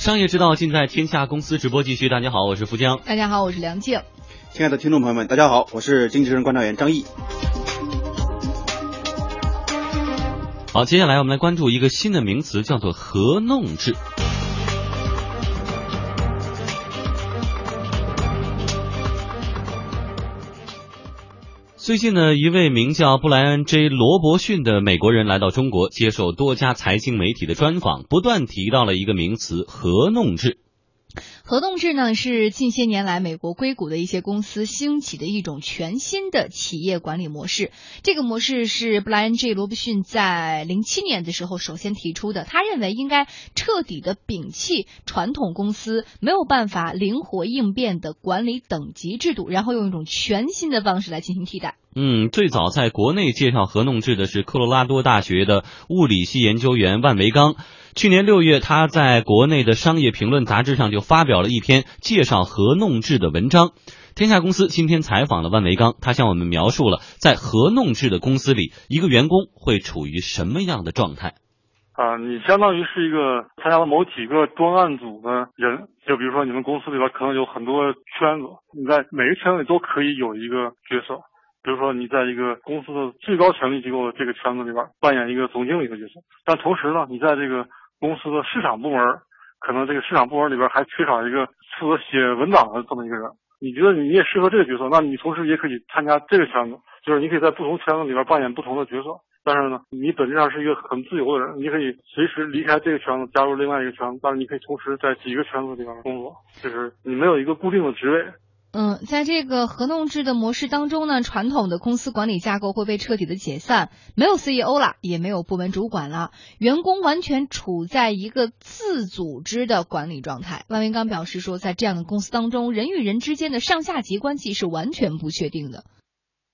商业之道尽在天下公司直播继续。大家好，我是福江。大家好，我是梁静。亲爱的听众朋友们，大家好，我是经济人观察员张毅。好，接下来我们来关注一个新的名词，叫做合弄制。最近呢，一位名叫布莱恩 ·J· 罗伯逊的美国人来到中国，接受多家财经媒体的专访，不断提到了一个名词——合弄制。合同制呢，是近些年来美国硅谷的一些公司兴起的一种全新的企业管理模式。这个模式是布莱恩 ·J· 罗伯逊在零七年的时候首先提出的。他认为应该彻底的摒弃传统公司没有办法灵活应变的管理等级制度，然后用一种全新的方式来进行替代。嗯，最早在国内介绍合同制的是科罗拉多大学的物理系研究员万维刚。去年六月，他在国内的商业评论杂志上就发表了一篇介绍合弄制的文章。天下公司今天采访了万维刚，他向我们描述了在合弄制的公司里，一个员工会处于什么样的状态。啊，你相当于是一个参加了某几个专案组的人，就比如说你们公司里边可能有很多圈子，你在每个圈子里都可以有一个角色。比如说，你在一个公司的最高权力机构的这个圈子里边扮演一个总经理的角色，但同时呢，你在这个公司的市场部门，可能这个市场部门里边还缺少一个负责写文档的这么一个人。你觉得你也适合这个角色，那你同时也可以参加这个圈子，就是你可以在不同圈子里边扮演不同的角色。但是呢，你本质上是一个很自由的人，你可以随时离开这个圈子，加入另外一个圈子，但是你可以同时在几个圈子里边工作，就是你没有一个固定的职位。嗯，在这个合同制的模式当中呢，传统的公司管理架构会被彻底的解散，没有 CEO 了，也没有部门主管了，员工完全处在一个自组织的管理状态。万维刚表示说，在这样的公司当中，人与人之间的上下级关系是完全不确定的。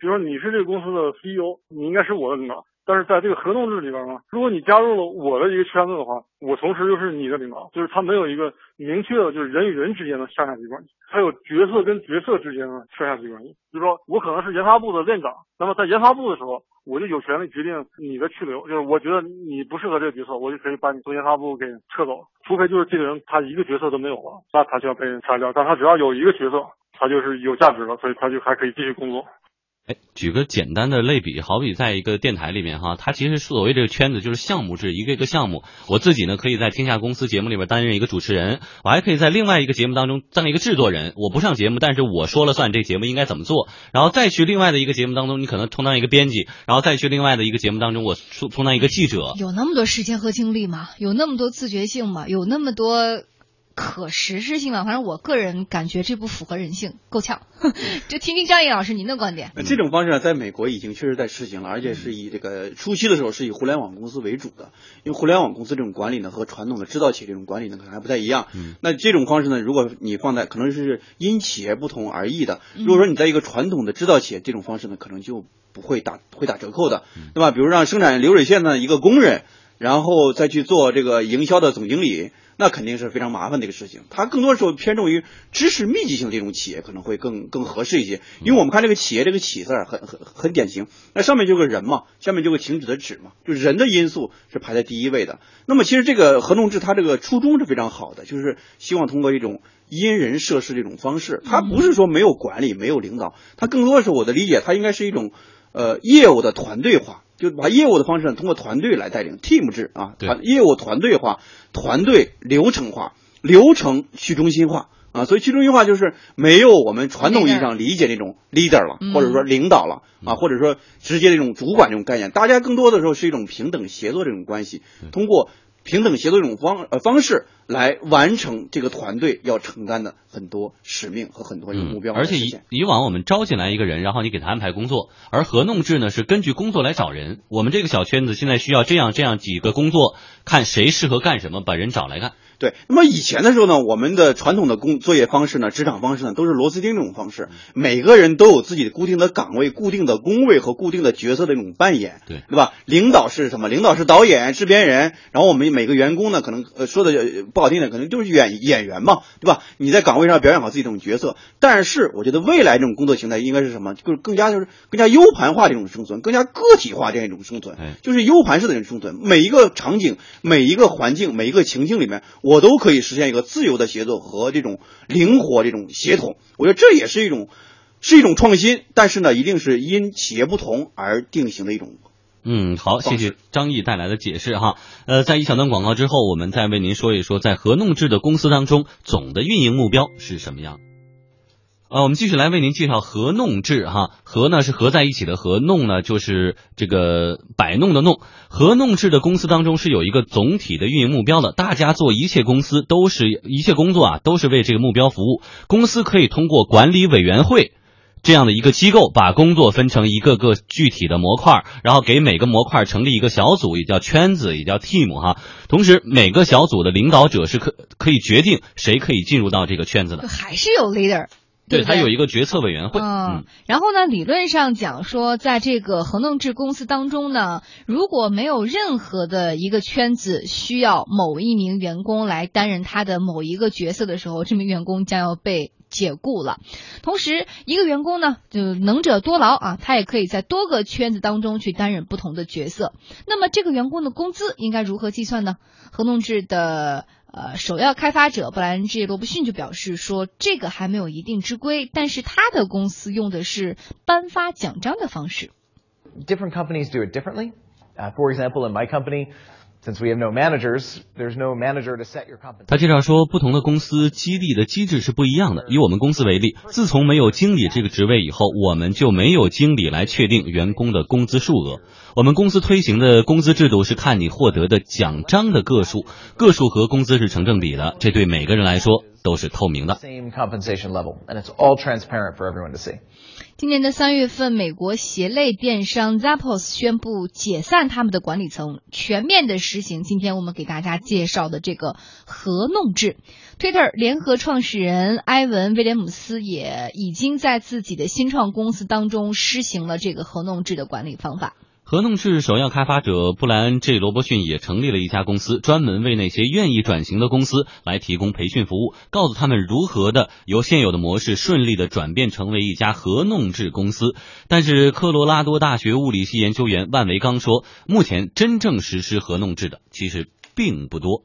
比如说你是这个公司的 CEO，你应该是我的领导。但是在这个合同制里边呢，如果你加入了我的一个圈子的话，我同时又是你的领导，就是他没有一个明确的，就是人与人之间的上下级关系，还有角色跟角色之间的上下级关系。比如说，我可能是研发部的院长，那么在研发部的时候，我就有权利决定你的去留，就是我觉得你不适合这个角色，我就可以把你从研发部给撤走，除非就是这个人他一个角色都没有了，那他就要被人裁掉。但他只要有一个角色，他就是有价值了，所以他就还可以继续工作。哎，举个简单的类比，好比在一个电台里面哈，它其实所谓这个圈子就是项目制，一个一个项目。我自己呢，可以在天下公司节目里边担任一个主持人，我还可以在另外一个节目当中当一个制作人。我不上节目，但是我说了算，这节目应该怎么做。然后再去另外的一个节目当中，你可能充当一个编辑，然后再去另外的一个节目当中，我充充当一个记者。有那么多时间和精力吗？有那么多自觉性吗？有那么多？可实施性啊，反正我个人感觉这不符合人性，够呛。就听听张毅老师您的观点。这种方式呢，在美国已经确实在实行了，而且是以这个初期的时候是以互联网公司为主的，因为互联网公司这种管理呢和传统的制造企业这种管理呢可能还不太一样。那这种方式呢，如果你放在可能是因企业不同而异的。如果说你在一个传统的制造企业，这种方式呢可能就不会打会打折扣的，对吧？比如让生产流水线的一个工人，然后再去做这个营销的总经理。那肯定是非常麻烦的一个事情，它更多时候偏重于知识密集性这种企业可能会更更合适一些，因为我们看这个企业这个“企”字很很很典型，那上面就个人嘛，下面就个停止的“止”嘛，就人的因素是排在第一位的。那么其实这个合同制它这个初衷是非常好的，就是希望通过一种因人设事这种方式，它不是说没有管理没有领导，它更多的是我的理解，它应该是一种呃业务的团队化。就把业务的方式通过团队来带领，team 制啊，团业务团队化，团队流程化，流程去中心化啊，所以去中心化就是没有我们传统意义上理解那种 leader 了，或者说领导了啊，或者说直接这种主管这种概念，大家更多的时候是一种平等协作这种关系，通过。平等协作这种方呃方式来完成这个团队要承担的很多使命和很多一个目标。而且以以往我们招进来一个人，然后你给他安排工作，而合弄制呢是根据工作来找人。我们这个小圈子现在需要这样这样几个工作，看谁适合干什么，把人找来干。对，那么以前的时候呢，我们的传统的工作业方式呢，职场方式呢，都是螺丝钉这种方式，每个人都有自己的固定的岗位、固定的工位和固定的角色的这种扮演，对，对吧？领导是什么？领导是导演、制片人，然后我们每个员工呢，可能呃说的不好听点，可能就是演演员嘛，对吧？你在岗位上表演好自己这种角色，但是我觉得未来这种工作形态应该是什么？就是更加就是更加 U 盘化这种生存，更加个体化这样一种生存，就是 U 盘式的这种生存。每一个场景、每一个环境、每一个情境里面，我都可以实现一个自由的协作和这种灵活这种协同。我觉得这也是一种是一种创新，但是呢，一定是因企业不同而定型的一种。嗯，好，谢谢张毅带来的解释哈。呃，在一小段广告之后，我们再为您说一说，在合弄制的公司当中，总的运营目标是什么样。呃，我们继续来为您介绍合弄制哈。合呢是合在一起的合，弄呢就是这个摆弄的弄。合弄制的公司当中是有一个总体的运营目标的，大家做一切公司都是一切工作啊，都是为这个目标服务。公司可以通过管理委员会。这样的一个机构，把工作分成一个个具体的模块，然后给每个模块成立一个小组，也叫圈子，也叫 team 哈。同时，每个小组的领导者是可可以决定谁可以进入到这个圈子的，还是有 leader。对他有一个决策委员会。嗯，然后呢，理论上讲说，在这个恒弄制公司当中呢，如果没有任何的一个圈子需要某一名员工来担任他的某一个角色的时候，这名员工将要被。解雇了，同时一个员工呢，就能者多劳啊，他也可以在多个圈子当中去担任不同的角色。那么这个员工的工资应该如何计算呢？合同制的呃首要开发者布莱恩 ·G· 罗伯逊就表示说，这个还没有一定之规，但是他的公司用的是颁发奖章的方式。Different companies do it differently. For example, in my company. Since we have no managers, there's no manager to set your compensation. 他介绍说，不同的公司激励的机制是不一样的。以我们公司为例，自从没有经理这个职位以后，我们就没有经理来确定员工的工资数额。我们公司推行的工资制度是看你获得的奖章的个数，个数和工资是成正比的，这对每个人来说都是透明的。今年的三月份，美国鞋类电商 Zappos 宣布解散他们的管理层，全面的实行今天我们给大家介绍的这个合弄制。Twitter 联合创始人埃文·威廉姆斯也已经在自己的新创公司当中施行了这个合弄制的管理方法。合弄制首要开发者布莱恩 ·J· 罗伯逊也成立了一家公司，专门为那些愿意转型的公司来提供培训服务，告诉他们如何的由现有的模式顺利的转变成为一家合弄制公司。但是，科罗拉多大学物理系研究员万维刚说，目前真正实施合弄制的其实并不多。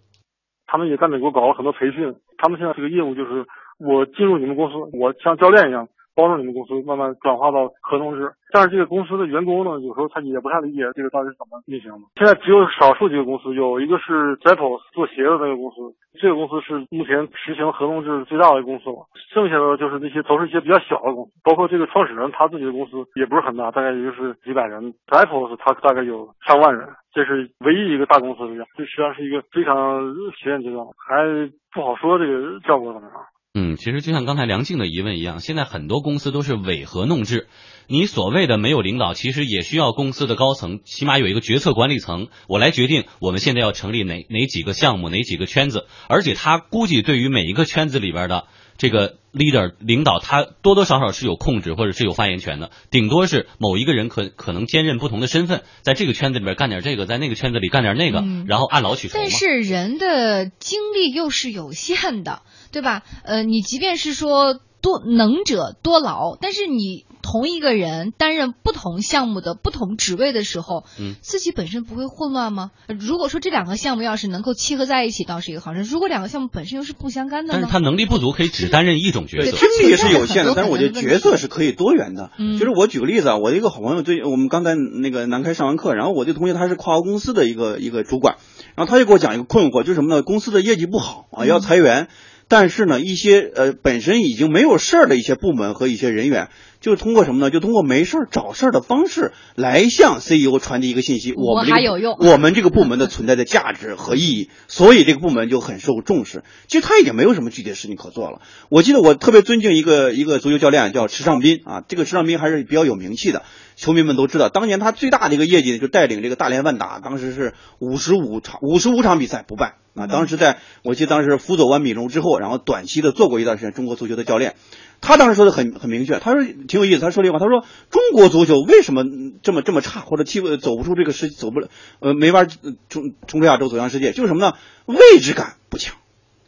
他们也在美国搞了很多培训，他们现在这个业务就是我进入你们公司，我像教练一样。帮助你们公司慢慢转化到合同制，但是这个公司的员工呢，有时候他也不太理解这个到底是怎么运行的。现在只有少数几个公司，有一个是 Zappos 做鞋的那个公司，这个公司是目前实行合同制最大的公司了。剩下的就是那些都是一些比较小的公司，包括这个创始人他自己的公司也不是很大，大概也就是几百人。Zappos 他大概有上万人，这是唯一一个大公司这样。这实际上是一个非常实验阶段，还不好说这个效果怎么样。嗯，其实就像刚才梁静的疑问一样，现在很多公司都是委合弄制。你所谓的没有领导，其实也需要公司的高层，起码有一个决策管理层，我来决定我们现在要成立哪哪几个项目，哪几个圈子。而且他估计对于每一个圈子里边的这个 leader 领导，他多多少少是有控制或者是有发言权的。顶多是某一个人可可能兼任不同的身份，在这个圈子里边干点这个，在那个圈子里干点那个，然后按劳取酬。但是人的精力又是有限的。对吧？呃，你即便是说多能者多劳，但是你同一个人担任不同项目的不同职位的时候，嗯，自己本身不会混乱吗？如果说这两个项目要是能够契合在一起，倒是一个好事。如果两个项目本身又是不相干的，但是他能力不足，可以只担任一种角色，精力是有限的。但是我觉得角色是可以多元的。就是我举个例子啊，我的一个好朋友，最我们刚才那个南开上完课，然后我这同学他是跨国公司的一个一个主管，然后他就给我讲一个困惑，就是什么呢？公司的业绩不好啊，要裁员。但是呢，一些呃本身已经没有事儿的一些部门和一些人员，就通过什么呢？就通过没事儿找事儿的方式来向 CEO 传递一个信息：我们这个我们这个部门的存在的价值和意义，所以这个部门就很受重视。其实他已经没有什么具体的事情可做了。我记得我特别尊敬一个一个足球教练叫池尚斌啊，这个池尚斌还是比较有名气的。球迷们都知道，当年他最大的一个业绩就带领这个大连万达，当时是五十五场五十五场比赛不败啊。当时在我记得当时辅佐完米龙之后，然后短期的做过一段时间中国足球的教练。他当时说的很很明确，他说挺有意思。他说了一句话，他说中国足球为什么这么这么差，或者踢不走不出这个世走不了呃没法冲冲出亚洲走向世界，就是什么呢？位置感不强，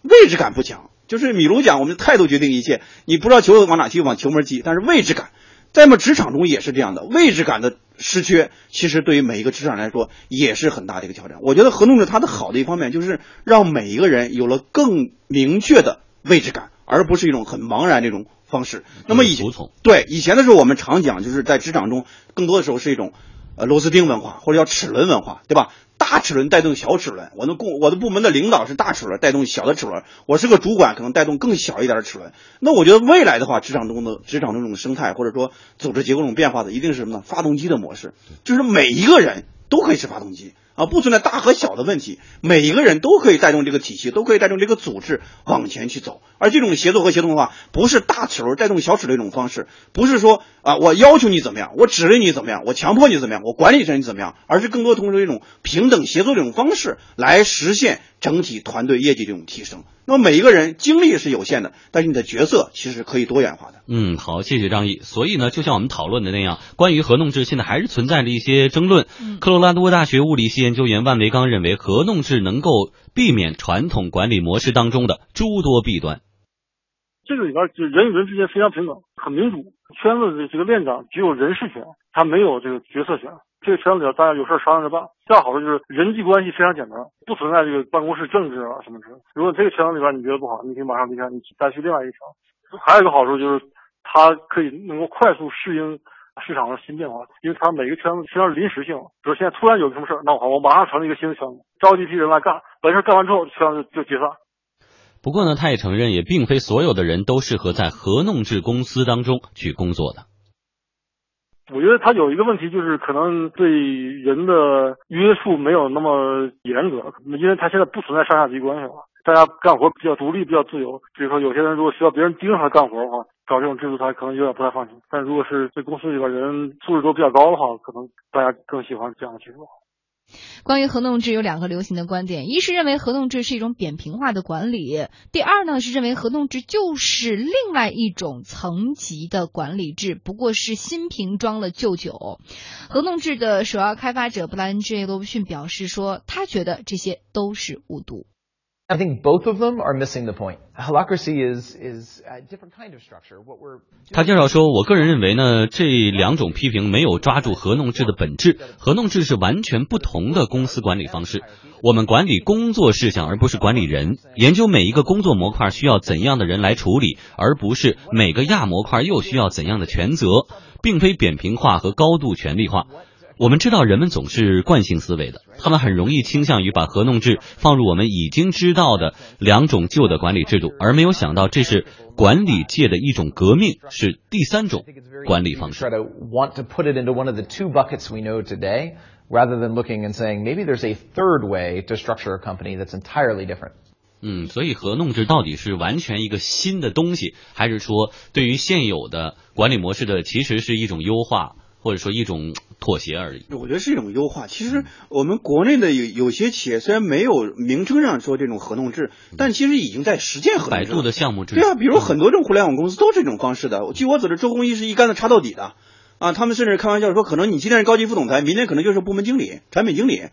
位置感不强。就是米卢讲，我们的态度决定一切。你不知道球往哪踢，往球门踢，但是位置感。在我们职场中也是这样的，位置感的失缺，其实对于每一个职场来说也是很大的一个挑战。我觉得合同制它的好的一方面就是让每一个人有了更明确的位置感，而不是一种很茫然这种方式。那么以前对以前的时候，我们常讲就是在职场中，更多的时候是一种呃螺丝钉文化或者叫齿轮文化，对吧？大齿轮带动小齿轮，我的部我的部门的领导是大齿轮带动小的齿轮，我是个主管可能带动更小一点的齿轮。那我觉得未来的话，职场中的职场中这种生态或者说组织结构这种变化的，一定是什么呢？发动机的模式，就是每一个人都可以是发动机。啊，不存在大和小的问题，每一个人都可以带动这个体系，都可以带动这个组织往前去走。而这种协作和协同的话，不是大齿轮带动小齿轮一种方式，不是说啊，我要求你怎么样，我指令你怎么样，我强迫你怎么样，我管理着你怎么样，而是更多通过一种平等协作这种方式来实现整体团队业绩这种提升。那么每一个人精力是有限的，但是你的角色其实可以多元化的。嗯，好，谢谢张毅。所以呢，就像我们讨论的那样，关于合弄制，现在还是存在着一些争论。科罗拉多大学物理系研究员万维刚认为，合弄制能够避免传统管理模式当中的诸多弊端。这个里边就人与人之间非常平等，很民主。圈子的这个链长只有人事权，他没有这个决策权。这个圈子里大家有事商量着办。第二好处就是人际关系非常简单，不存在这个办公室政治啊什么之类。如果这个圈子里边你觉得不好，你可以马上离开，你再去另外一个圈。还有一个好处就是，它可以能够快速适应市场的新变化，因为它每个圈子实际上是临时性。比如现在突然有什么事儿，那好，我马上成立一个新的圈子，召集一批人来干，完事儿干完之后圈子就解散。不过呢，他也承认，也并非所有的人都适合在合弄制公司当中去工作的。我觉得他有一个问题，就是可能对人的约束没有那么严格，因为他现在不存在上下级关系了，大家干活比较独立，比较自由。比如说，有些人如果需要别人盯着他干活的话，搞这种制度，他可能有点不太放心。但如果是对公司里边人素质都比较高的话，可能大家更喜欢这样的制度。关于合同制有两个流行的观点，一是认为合同制是一种扁平化的管理，第二呢是认为合同制就是另外一种层级的管理制，不过是新瓶装了旧酒。合同制的首要开发者布莱恩 ·J· 罗伯逊表示说，他觉得这些都是误读。I think both of them are missing the point. Holacracy is is a different kind of structure. What we're 他介绍说，我个人认为呢，这两种批评没有抓住合弄制的本质。合弄制是完全不同的公司管理方式。我们管理工作事项，而不是管理人。研究每一个工作模块需要怎样的人来处理，而不是每个亚模块又需要怎样的权责，并非扁平化和高度权力化。我们知道人们总是惯性思维的，他们很容易倾向于把合弄制放入我们已经知道的两种旧的管理制度，而没有想到这是管理界的一种革命，是第三种管理方式。Want to put it into one of the two buckets we know today, rather than looking and saying maybe there's a third way to structure a company that's entirely different. 嗯，所以合弄制到底是完全一个新的东西，还是说对于现有的管理模式的其实是一种优化？或者说一种妥协而已，我觉得是一种优化。其实我们国内的有有些企业虽然没有名称上说这种合同制，但其实已经在实践合同制。百度的项目制，对啊，比如很多这种互联网公司都是这种方式的。据我所知，周鸿祎是一竿子插到底的啊。他们甚至开玩笑说，可能你今天是高级副总裁，明天可能就是部门经理、产品经理，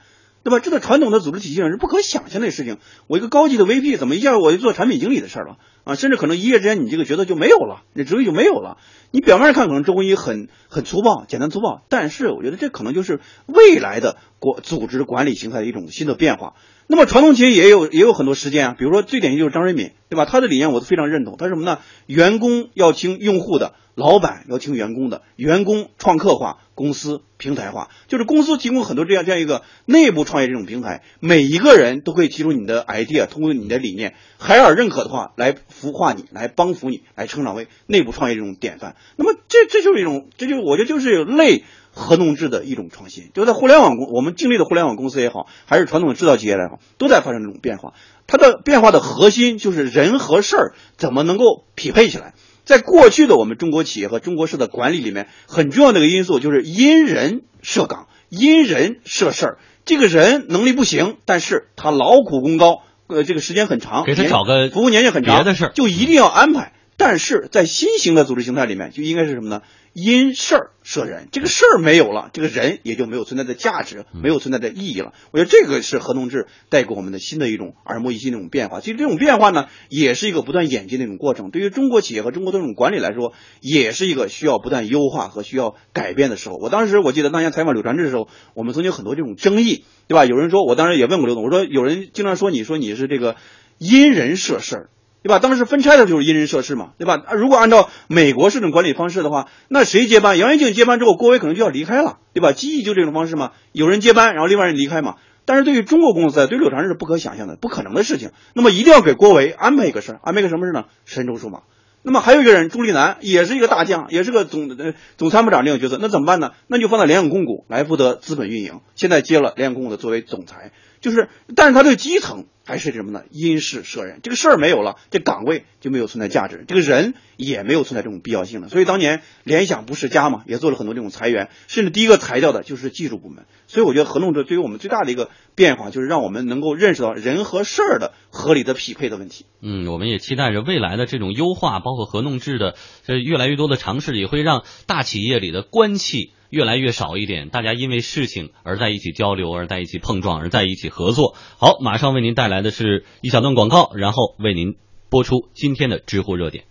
对吧？这个传统的组织体系上是不可想象的事情。我一个高级的 VP，怎么一下我就做产品经理的事儿了？啊，甚至可能一夜之间你这个角色就没有了，你职位就没有了。你表面上看可能周鸿祎很很粗暴、简单粗暴，但是我觉得这可能就是未来的国组织管理形态的一种新的变化。那么传统企业也有也有很多实践啊，比如说最典型就是张瑞敏，对吧？他的理念我都非常认同。他什么呢？员工要听用户的。老板要听员工的，员工创客化，公司平台化，就是公司提供很多这样这样一个内部创业这种平台，每一个人都可以提出你的 idea，通过你的理念，海尔认可的话来孵化你，来帮扶你，来成长为内部创业这种典范。那么这这就是一种，这就我觉得就是类合同制的一种创新。就在互联网公，我们经历的互联网公司也好，还是传统的制造企业也好，都在发生这种变化。它的变化的核心就是人和事儿怎么能够匹配起来。在过去的我们中国企业和中国式的管理里面，很重要的一个因素就是因人设岗、因人设事儿。这个人能力不行，但是他劳苦功高，呃，这个时间很长，给他找个服务年限很长别的事儿，就一定要安排。但是在新型的组织形态里面，就应该是什么呢？因事儿设人，这个事儿没有了，这个人也就没有存在的价值，没有存在的意义了。我觉得这个是合同制带给我们的新的一种耳目一新的一种变化。其实这种变化呢，也是一个不断演进的一种过程。对于中国企业和中国的这种管理来说，也是一个需要不断优化和需要改变的时候。我当时我记得当年采访柳传志的时候，我们曾经很多这种争议，对吧？有人说，我当时也问过刘总，我说有人经常说你说你是这个因人设事儿。对吧？当时分拆的就是因人设事嘛，对吧？如果按照美国这种管理方式的话，那谁接班？杨元庆接班之后，郭伟可能就要离开了，对吧？记忆就这种方式嘛，有人接班，然后另外人离开嘛。但是对于中国公司，对柳传志是不可想象的，不可能的事情。那么一定要给郭伟安排一个事儿，安排个什么事呢？神州数码。那么还有一个人朱立南，也是一个大将，也是个总呃总参谋长这种角色，那怎么办呢？那就放在联想控股来负责资本运营。现在接了联想控股的作为总裁，就是，但是他对基层。还是什么呢？因事设人，这个事儿没有了，这岗位就没有存在价值，这个人也没有存在这种必要性了。所以当年联想不是家嘛，也做了很多这种裁员，甚至第一个裁掉的就是技术部门。所以我觉得合同制对于我们最大的一个变化，就是让我们能够认识到人和事儿的合理的匹配的问题。嗯，我们也期待着未来的这种优化，包括合同制的这越来越多的尝试，也会让大企业里的官气。越来越少一点，大家因为事情而在一起交流，而在一起碰撞，而在一起合作。好，马上为您带来的是一小段广告，然后为您播出今天的知乎热点。